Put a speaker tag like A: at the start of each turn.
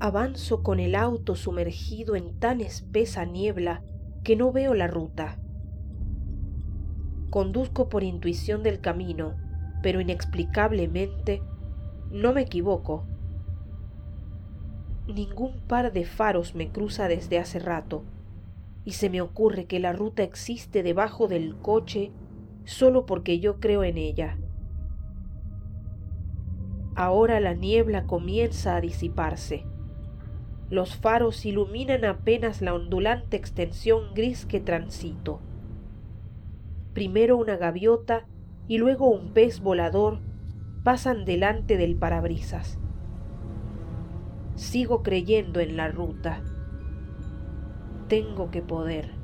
A: Avanzo con el auto sumergido en tan espesa niebla que no veo la ruta. Conduzco por intuición del camino, pero inexplicablemente no me equivoco. Ningún par de faros me cruza desde hace rato, y se me ocurre que la ruta existe debajo del coche solo porque yo creo en ella. Ahora la niebla comienza a disiparse. Los faros iluminan apenas la ondulante extensión gris que transito. Primero una gaviota y luego un pez volador pasan delante del parabrisas. Sigo creyendo en la ruta. Tengo que poder.